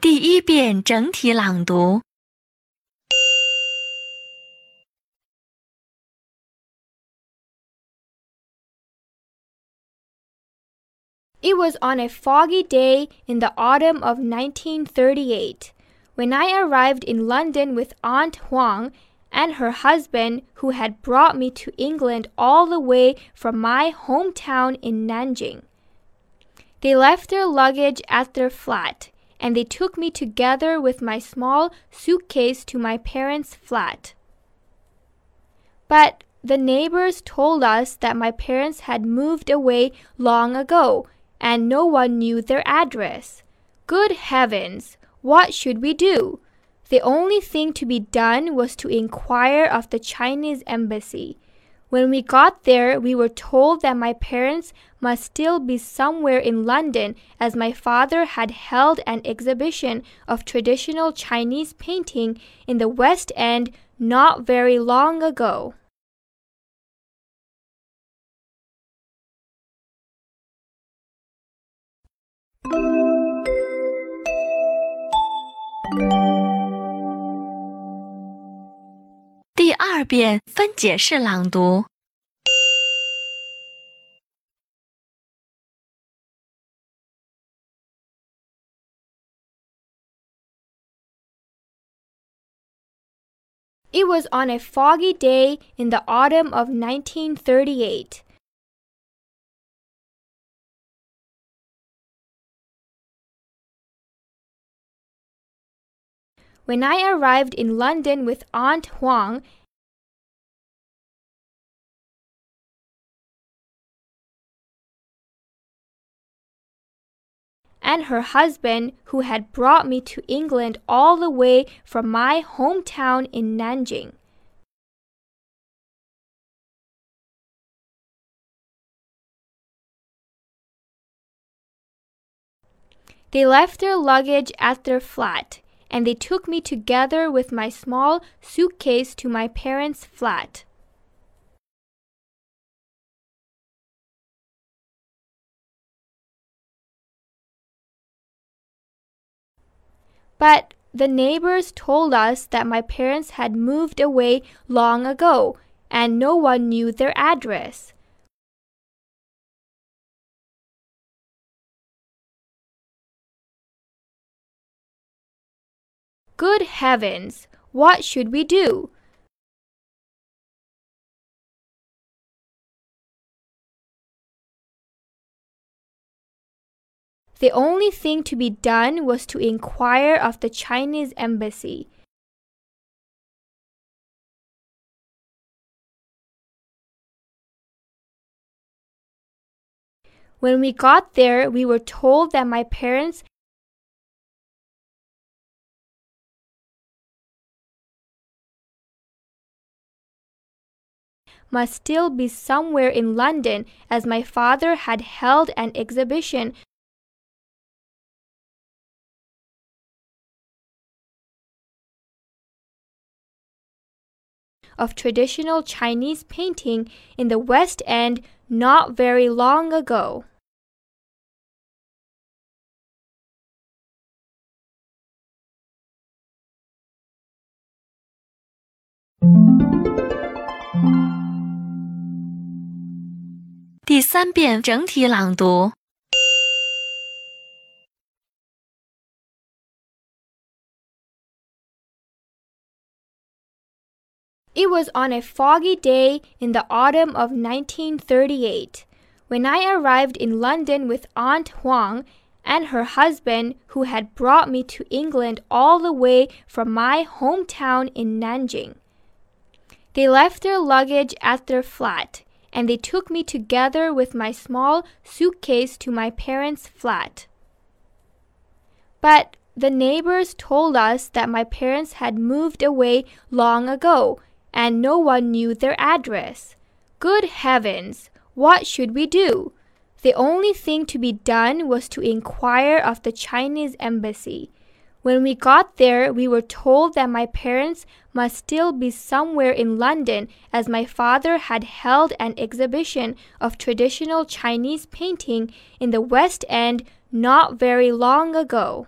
第一遍整体朗读。 It was on a foggy day in the autumn of 1938 when I arrived in London with Aunt Huang and her husband, who had brought me to England all the way from my hometown in Nanjing. They left their luggage at their flat, and they took me together with my small suitcase to my parents' flat. But the neighbors told us that my parents had moved away long ago and no one knew their address. Good heavens! What should we do? The only thing to be done was to inquire of the Chinese embassy. When we got there, we were told that my parents must still be somewhere in London as my father had held an exhibition of traditional Chinese painting in the West End not very long ago. 二遍分解式朗读。 It was on a foggy day in the autumn of 1938. When I arrived in London with Aunt Huang and her husband, who had brought me to England all the way from my hometown in Nanjing. They left their luggage at their flat, and they took me together with my small suitcase to my parents' flat. But the neighbors told us that my parents had moved away long ago and no one knew their address. Good heavens! What should we do? The only thing to be done was to inquire of the Chinese embassy. When we got there, we were told that my parents must still be somewhere in London as my father had held an exhibition of traditional Chinese painting in the West End not very long ago. It was on a foggy day in the autumn of 1938 when I arrived in London with Aunt Huang and her husband, who had brought me to England all the way from my hometown in Nanjing. They left their luggage at their flat, and they took me together with my small suitcase to my parents' flat. But the neighbors told us that my parents had moved away long ago and no one knew their address. Good heavens! What should we do? The only thing to be done was to inquire of the Chinese embassy. When we got there, we were told that my parents must still be somewhere in London as my father had held an exhibition of traditional Chinese painting in the West End not very long ago.